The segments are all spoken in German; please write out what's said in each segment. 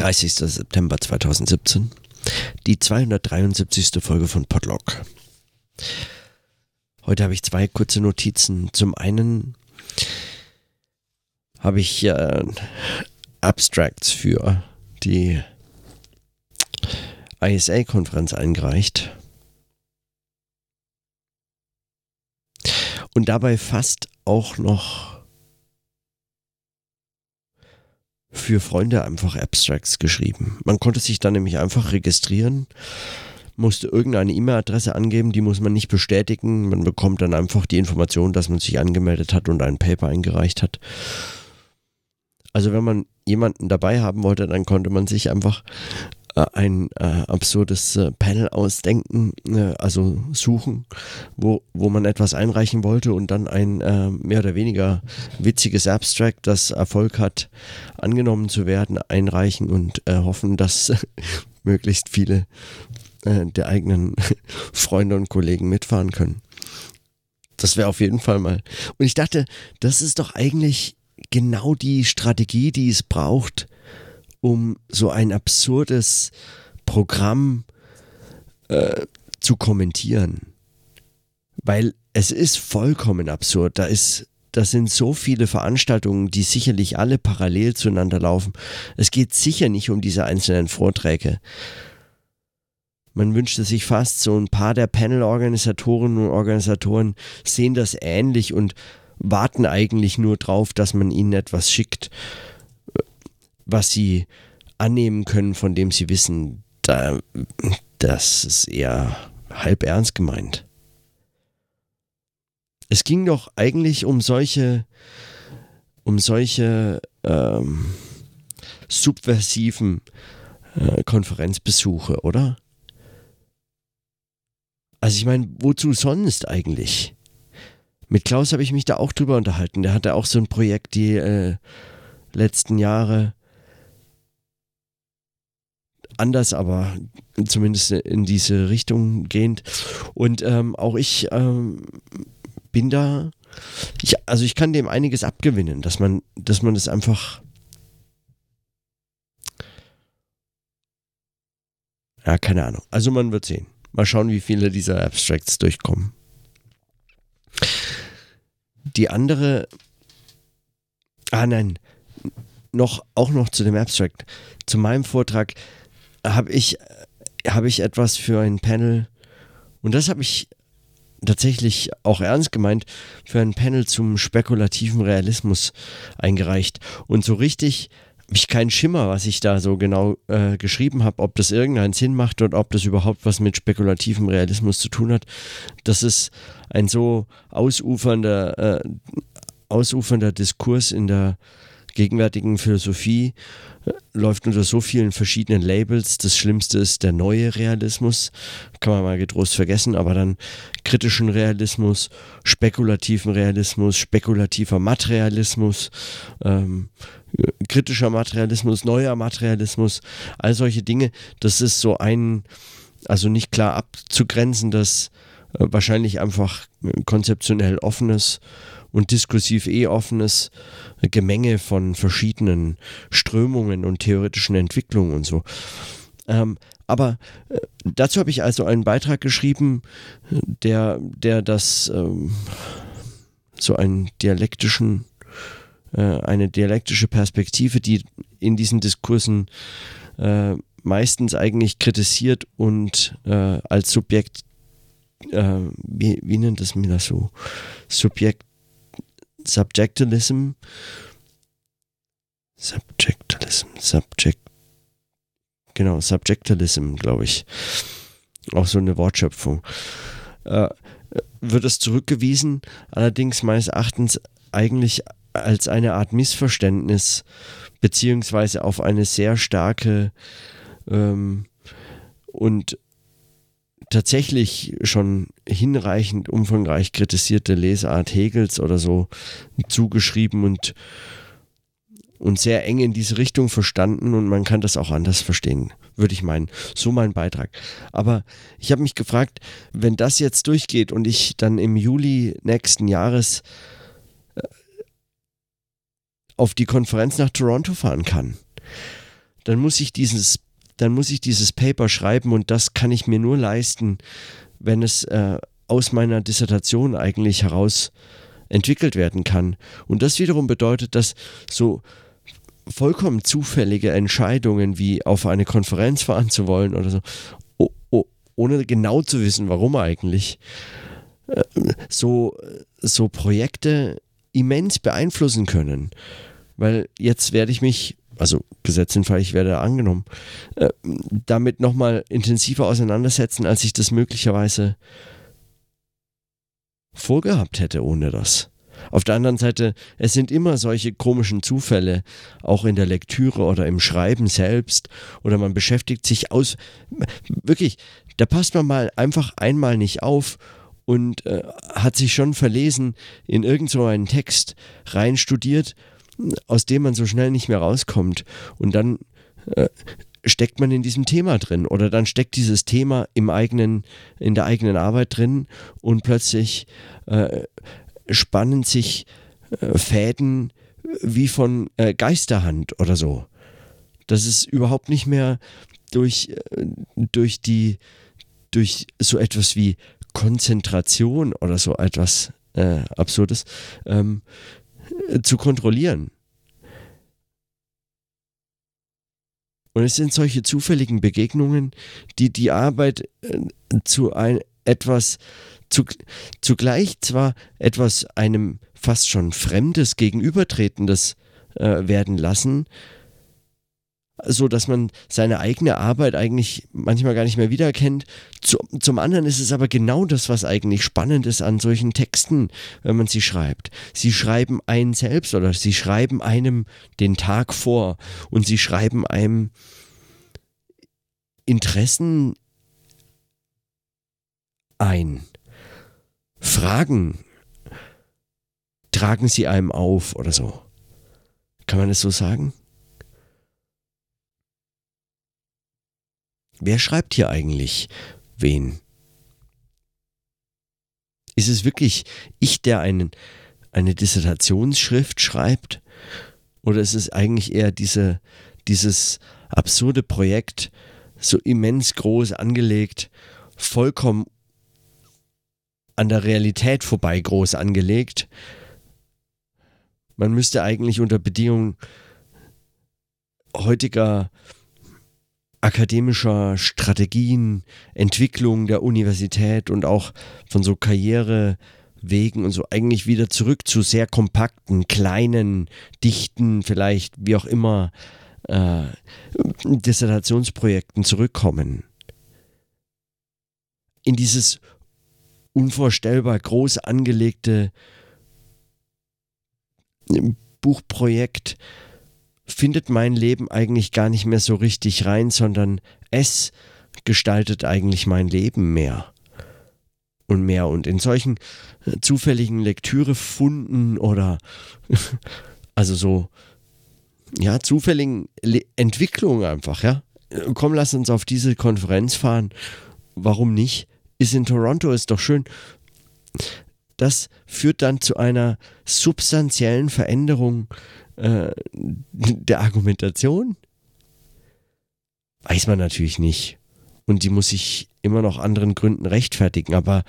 30. September 2017. Die 273. Folge von Podlog. Heute habe ich zwei kurze Notizen. Zum einen habe ich äh, Abstracts für die ISA-Konferenz eingereicht. Und dabei fast auch noch für Freunde einfach Abstracts geschrieben. Man konnte sich dann nämlich einfach registrieren, musste irgendeine E-Mail-Adresse angeben, die muss man nicht bestätigen. Man bekommt dann einfach die Information, dass man sich angemeldet hat und ein Paper eingereicht hat. Also wenn man jemanden dabei haben wollte, dann konnte man sich einfach ein äh, absurdes äh, Panel ausdenken, äh, also suchen, wo, wo man etwas einreichen wollte und dann ein äh, mehr oder weniger witziges Abstract, das Erfolg hat, angenommen zu werden, einreichen und äh, hoffen, dass möglichst viele der eigenen Freunde und Kollegen mitfahren können. Das wäre auf jeden Fall mal. Und ich dachte, das ist doch eigentlich genau die Strategie, die es braucht, um so ein absurdes Programm äh, zu kommentieren. Weil es ist vollkommen absurd. Da ist das sind so viele Veranstaltungen, die sicherlich alle parallel zueinander laufen. Es geht sicher nicht um diese einzelnen Vorträge. Man wünschte sich fast, so ein paar der Panel-Organisatoren und Organisatoren sehen das ähnlich und warten eigentlich nur drauf, dass man ihnen etwas schickt was sie annehmen können, von dem sie wissen, da, das ist eher halb ernst gemeint. Es ging doch eigentlich um solche, um solche ähm, subversiven äh, Konferenzbesuche, oder? Also ich meine, wozu sonst eigentlich? Mit Klaus habe ich mich da auch drüber unterhalten. Der hatte auch so ein Projekt die äh, letzten Jahre anders, aber zumindest in diese Richtung gehend. Und ähm, auch ich ähm, bin da, ich, also ich kann dem einiges abgewinnen, dass man, dass man das einfach Ja, keine Ahnung. Also man wird sehen. Mal schauen, wie viele dieser Abstracts durchkommen. Die andere. Ah nein. Noch, auch noch zu dem Abstract. Zu meinem Vortrag habe ich, hab ich etwas für ein Panel, und das habe ich tatsächlich auch ernst gemeint, für ein Panel zum spekulativen Realismus eingereicht. Und so richtig habe ich keinen Schimmer, was ich da so genau äh, geschrieben habe, ob das irgendeinen Sinn macht und ob das überhaupt was mit spekulativem Realismus zu tun hat. Das ist ein so ausufernder, äh, ausufernder Diskurs in der gegenwärtigen Philosophie äh, läuft unter so vielen verschiedenen Labels. Das Schlimmste ist der neue Realismus, kann man mal getrost vergessen, aber dann kritischen Realismus, spekulativen Realismus, spekulativer Materialismus, ähm, kritischer Materialismus, neuer Materialismus, all solche Dinge. Das ist so ein, also nicht klar abzugrenzen, das äh, wahrscheinlich einfach konzeptionell offenes und diskursiv eh offenes Gemenge von verschiedenen Strömungen und theoretischen Entwicklungen und so. Ähm, aber äh, dazu habe ich also einen Beitrag geschrieben, der, der das ähm, so einen dialektischen, äh, eine dialektische Perspektive, die in diesen Diskursen äh, meistens eigentlich kritisiert und äh, als Subjekt, äh, wie, wie nennt das mir das so? Subjekt Subjectalism. Subjectalism, Subject. Genau, Subjectalism, glaube ich. Auch so eine Wortschöpfung. Äh, wird es zurückgewiesen, allerdings meines Erachtens eigentlich als eine Art Missverständnis, beziehungsweise auf eine sehr starke ähm, und tatsächlich schon hinreichend umfangreich kritisierte Lesart Hegels oder so zugeschrieben und, und sehr eng in diese Richtung verstanden und man kann das auch anders verstehen, würde ich meinen. So mein Beitrag. Aber ich habe mich gefragt, wenn das jetzt durchgeht und ich dann im Juli nächsten Jahres äh, auf die Konferenz nach Toronto fahren kann, dann muss ich dieses, dann muss ich dieses Paper schreiben und das kann ich mir nur leisten, wenn es äh, aus meiner Dissertation eigentlich heraus entwickelt werden kann. Und das wiederum bedeutet, dass so vollkommen zufällige Entscheidungen wie auf eine Konferenz fahren zu wollen oder so, ohne genau zu wissen, warum eigentlich, äh, so, so Projekte immens beeinflussen können. Weil jetzt werde ich mich, also Gesetz in Fall, ich werde angenommen, äh, damit nochmal intensiver auseinandersetzen, als ich das möglicherweise vorgehabt hätte ohne das. Auf der anderen Seite, es sind immer solche komischen Zufälle, auch in der Lektüre oder im Schreiben selbst, oder man beschäftigt sich aus. Wirklich, da passt man mal einfach einmal nicht auf und äh, hat sich schon verlesen in irgend so einen Text reinstudiert, aus dem man so schnell nicht mehr rauskommt. Und dann äh, steckt man in diesem Thema drin oder dann steckt dieses Thema im eigenen, in der eigenen Arbeit drin und plötzlich äh, spannen sich äh, Fäden wie von äh, Geisterhand oder so. Das ist überhaupt nicht mehr durch, äh, durch die durch so etwas wie Konzentration oder so etwas äh, Absurdes ähm, zu kontrollieren. Und es sind solche zufälligen Begegnungen, die die Arbeit äh, zu ein, etwas, zu, zugleich zwar etwas einem fast schon Fremdes gegenübertretendes äh, werden lassen, so dass man seine eigene Arbeit eigentlich manchmal gar nicht mehr wiedererkennt. zum anderen ist es aber genau das, was eigentlich spannend ist an solchen Texten, wenn man sie schreibt. Sie schreiben einen selbst oder sie schreiben einem den Tag vor und sie schreiben einem Interessen ein. Fragen tragen sie einem auf oder so. Kann man es so sagen? Wer schreibt hier eigentlich wen? Ist es wirklich ich, der einen, eine Dissertationsschrift schreibt? Oder ist es eigentlich eher diese, dieses absurde Projekt, so immens groß angelegt, vollkommen an der Realität vorbei groß angelegt? Man müsste eigentlich unter Bedingungen heutiger akademischer Strategien, Entwicklung der Universität und auch von so Karrierewegen und so eigentlich wieder zurück zu sehr kompakten, kleinen, dichten, vielleicht wie auch immer äh, Dissertationsprojekten zurückkommen. In dieses unvorstellbar groß angelegte Buchprojekt findet mein Leben eigentlich gar nicht mehr so richtig rein, sondern es gestaltet eigentlich mein Leben mehr und mehr. Und in solchen äh, zufälligen Lektürefunden oder also so, ja, zufälligen Le Entwicklungen einfach, ja. Komm, lass uns auf diese Konferenz fahren. Warum nicht? Ist in Toronto, ist doch schön. Das führt dann zu einer substanziellen Veränderung äh, der Argumentation? Weiß man natürlich nicht. Und die muss sich immer noch anderen Gründen rechtfertigen. Aber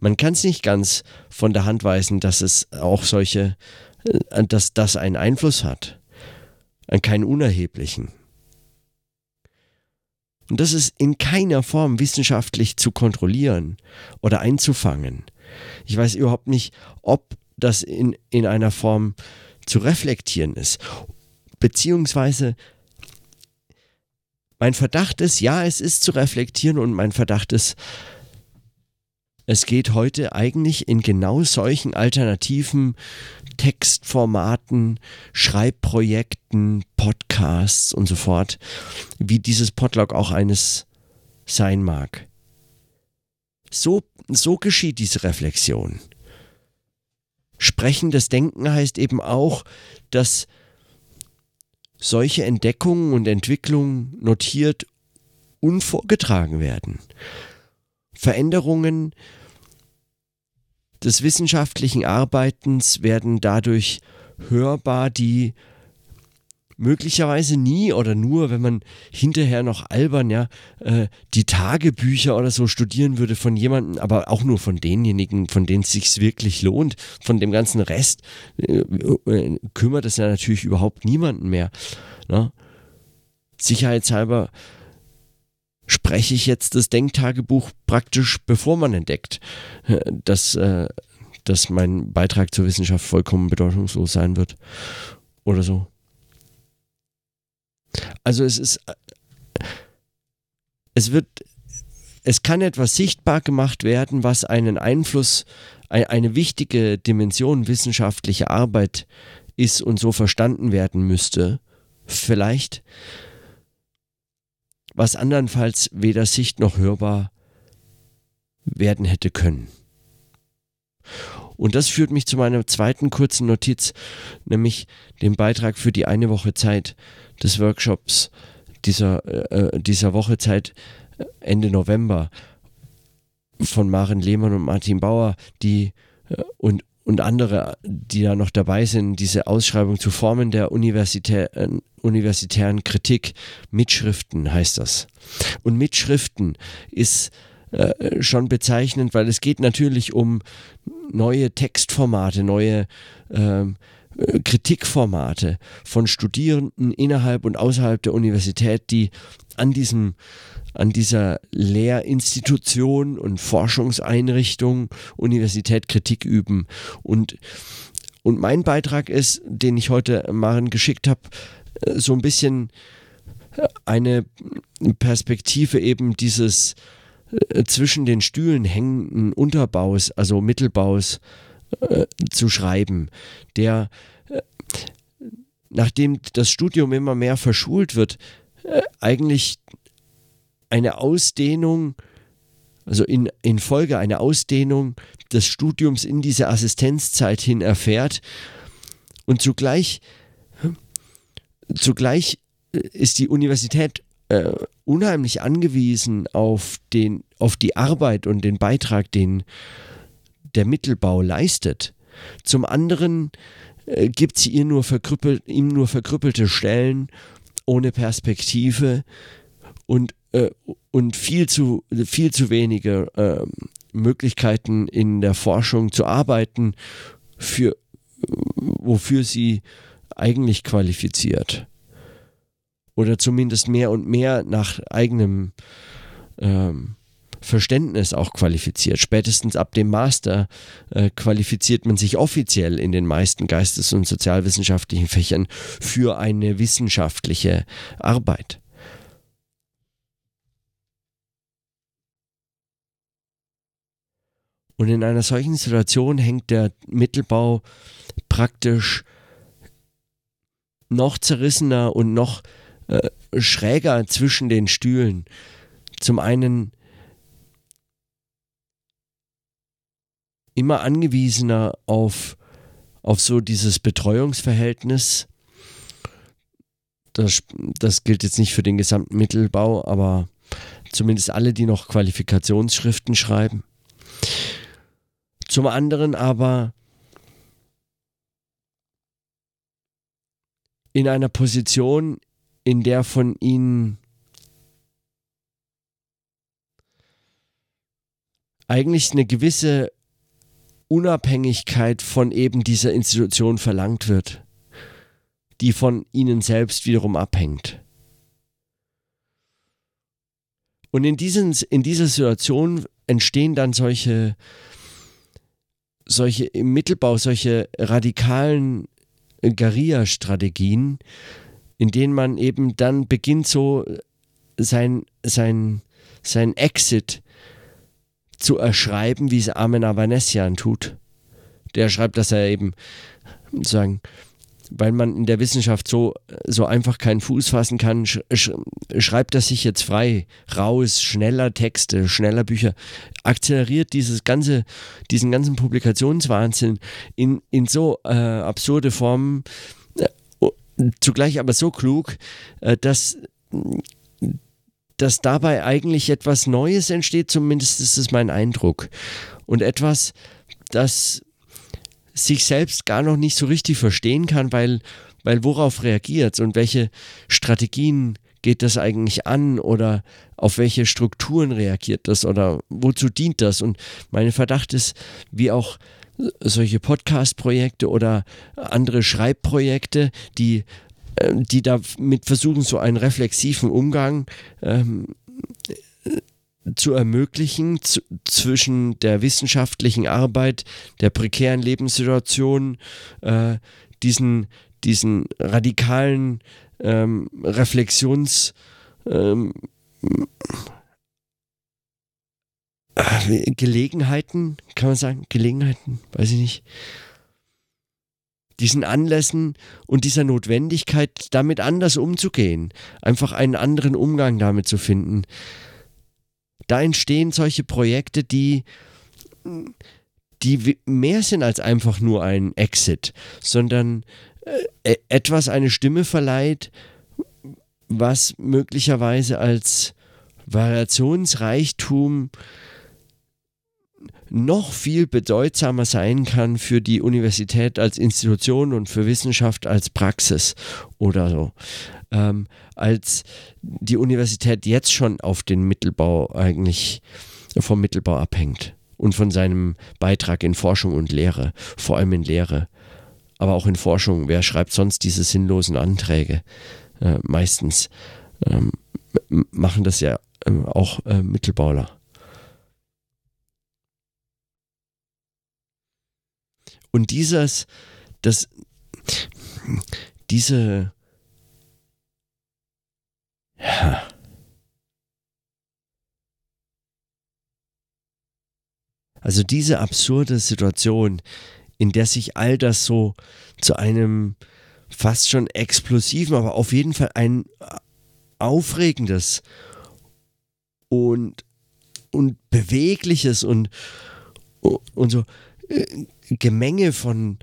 man kann es nicht ganz von der Hand weisen, dass es auch solche, äh, dass das einen Einfluss hat. An keinen unerheblichen. Und das ist in keiner Form wissenschaftlich zu kontrollieren oder einzufangen. Ich weiß überhaupt nicht, ob das in, in einer Form zu reflektieren ist. Beziehungsweise mein Verdacht ist, ja, es ist zu reflektieren und mein Verdacht ist, es geht heute eigentlich in genau solchen alternativen Textformaten, Schreibprojekten, Podcasts und so fort, wie dieses Podlog auch eines sein mag. So, so geschieht diese Reflexion. Sprechendes Denken heißt eben auch, dass solche Entdeckungen und Entwicklungen notiert und vorgetragen werden. Veränderungen des wissenschaftlichen Arbeitens werden dadurch hörbar, die möglicherweise nie oder nur, wenn man hinterher noch albern, ja, äh, die Tagebücher oder so studieren würde von jemandem, aber auch nur von denjenigen, von denen es sich wirklich lohnt. Von dem ganzen Rest äh, äh, kümmert es ja natürlich überhaupt niemanden mehr. Ne? Sicherheitshalber spreche ich jetzt das Denktagebuch praktisch, bevor man entdeckt, äh, dass, äh, dass mein Beitrag zur Wissenschaft vollkommen bedeutungslos sein wird. Oder so. Also es ist, es wird, es kann etwas sichtbar gemacht werden, was einen Einfluss, eine wichtige Dimension wissenschaftlicher Arbeit ist und so verstanden werden müsste. Vielleicht was andernfalls weder sicht noch hörbar werden hätte können. Und das führt mich zu meiner zweiten kurzen Notiz, nämlich dem Beitrag für die eine Woche Zeit des Workshops dieser, äh, dieser Woche Zeit äh, Ende November von Maren Lehmann und Martin Bauer, die äh, und, und andere, die da noch dabei sind, diese Ausschreibung zu Formen der Universitä äh, universitären Kritik. Mitschriften heißt das. Und Mitschriften ist äh, schon bezeichnend, weil es geht natürlich um neue Textformate, neue ähm, äh, Kritikformate von Studierenden innerhalb und außerhalb der Universität, die an diesem an dieser Lehrinstitution und Forschungseinrichtung Universität Kritik üben. Und, und mein Beitrag ist, den ich heute Maren geschickt habe, äh, so ein bisschen eine Perspektive eben dieses äh, zwischen den Stühlen hängenden Unterbaus, also Mittelbaus äh, zu schreiben, der äh, nachdem das Studium immer mehr verschult wird, äh, eigentlich eine Ausdehnung, also in, in Folge eine Ausdehnung des Studiums in diese Assistenzzeit hin erfährt. Und zugleich, zugleich äh, ist die Universität äh, unheimlich angewiesen auf, den, auf die Arbeit und den Beitrag, den der Mittelbau leistet. Zum anderen äh, gibt sie ihr nur ihm nur verkrüppelte Stellen ohne Perspektive und, äh, und viel, zu, viel zu wenige äh, Möglichkeiten in der Forschung zu arbeiten, für, wofür sie eigentlich qualifiziert oder zumindest mehr und mehr nach eigenem ähm, Verständnis auch qualifiziert. Spätestens ab dem Master äh, qualifiziert man sich offiziell in den meisten geistes- und sozialwissenschaftlichen Fächern für eine wissenschaftliche Arbeit. Und in einer solchen Situation hängt der Mittelbau praktisch noch zerrissener und noch äh, schräger zwischen den Stühlen. Zum einen immer angewiesener auf, auf so dieses Betreuungsverhältnis. Das, das gilt jetzt nicht für den gesamten Mittelbau, aber zumindest alle, die noch Qualifikationsschriften schreiben. Zum anderen aber in einer Position, in der von ihnen eigentlich eine gewisse Unabhängigkeit von eben dieser Institution verlangt wird, die von ihnen selbst wiederum abhängt. Und in, diesen, in dieser Situation entstehen dann solche, solche im Mittelbau, solche radikalen Guerilla-Strategien, in denen man eben dann beginnt, so sein, sein, sein Exit zu erschreiben, wie es Armen Avanesian tut. Der schreibt, dass er eben sagen, weil man in der Wissenschaft so, so einfach keinen Fuß fassen kann, sch schreibt er sich jetzt frei, raus, schneller Texte, schneller Bücher, akzeleriert dieses ganze, diesen ganzen Publikationswahnsinn in, in so äh, absurde Formen, zugleich aber so klug, äh, dass, dass dabei eigentlich etwas Neues entsteht, zumindest ist es mein Eindruck. Und etwas, das sich selbst gar noch nicht so richtig verstehen kann, weil, weil worauf reagiert und welche Strategien geht das eigentlich an oder auf welche Strukturen reagiert das oder wozu dient das? Und mein Verdacht ist, wie auch solche Podcast-Projekte oder andere Schreibprojekte, die, äh, die damit versuchen, so einen reflexiven Umgang ähm, zu ermöglichen zwischen der wissenschaftlichen Arbeit, der prekären Lebenssituation, äh, diesen, diesen radikalen ähm, Reflexions ähm, äh, Gelegenheiten, kann man sagen, Gelegenheiten, weiß ich nicht, diesen Anlässen und dieser Notwendigkeit, damit anders umzugehen, einfach einen anderen Umgang damit zu finden. Da entstehen solche Projekte, die, die mehr sind als einfach nur ein Exit, sondern äh, e-, etwas eine Stimme verleiht, was möglicherweise als Variationsreichtum noch viel bedeutsamer sein kann für die Universität als Institution und für Wissenschaft als Praxis oder so, ähm, als die Universität jetzt schon auf den Mittelbau eigentlich vom Mittelbau abhängt und von seinem Beitrag in Forschung und Lehre, vor allem in Lehre, aber auch in Forschung. Wer schreibt sonst diese sinnlosen Anträge? Äh, meistens ähm, machen das ja äh, auch äh, Mittelbauler. Und dieses, das, diese, ja, also diese absurde Situation, in der sich all das so zu einem fast schon explosiven, aber auf jeden Fall ein aufregendes und, und bewegliches und, und so äh, Gemenge von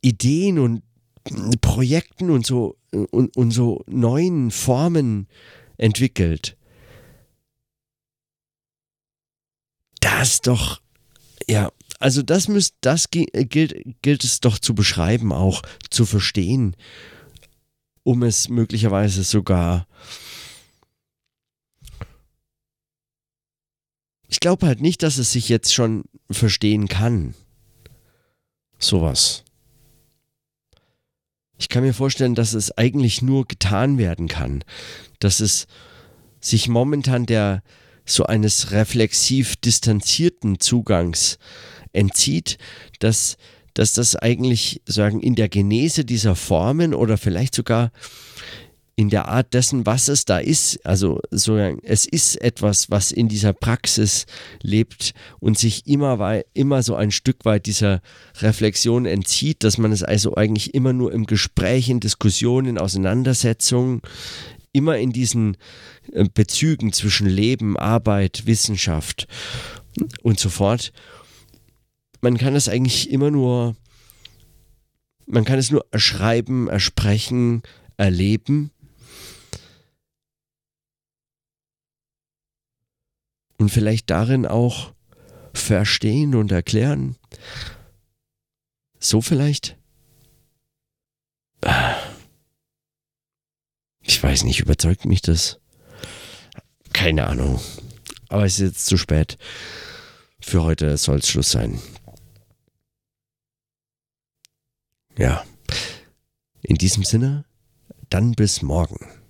Ideen und Projekten und so und, und so neuen Formen entwickelt. Das doch, ja, also das müsst, das gilt, gilt es doch zu beschreiben, auch zu verstehen, um es möglicherweise sogar ich glaube halt nicht, dass es sich jetzt schon verstehen kann. Sowas. Ich kann mir vorstellen, dass es eigentlich nur getan werden kann. Dass es sich momentan der so eines reflexiv distanzierten Zugangs entzieht, dass, dass das eigentlich sagen in der Genese dieser Formen oder vielleicht sogar in der Art dessen, was es da ist. Also so, es ist etwas, was in dieser Praxis lebt und sich immer, immer so ein Stück weit dieser Reflexion entzieht, dass man es also eigentlich immer nur im Gespräch, in Diskussionen, in Auseinandersetzungen, immer in diesen äh, Bezügen zwischen Leben, Arbeit, Wissenschaft und so fort. Man kann es eigentlich immer nur, man kann es nur erschreiben, ersprechen, erleben und vielleicht darin auch verstehen und erklären. So vielleicht? Ich weiß nicht, überzeugt mich das? Keine Ahnung. Aber es ist jetzt zu spät. Für heute soll es Schluss sein. Ja. In diesem Sinne, dann bis morgen.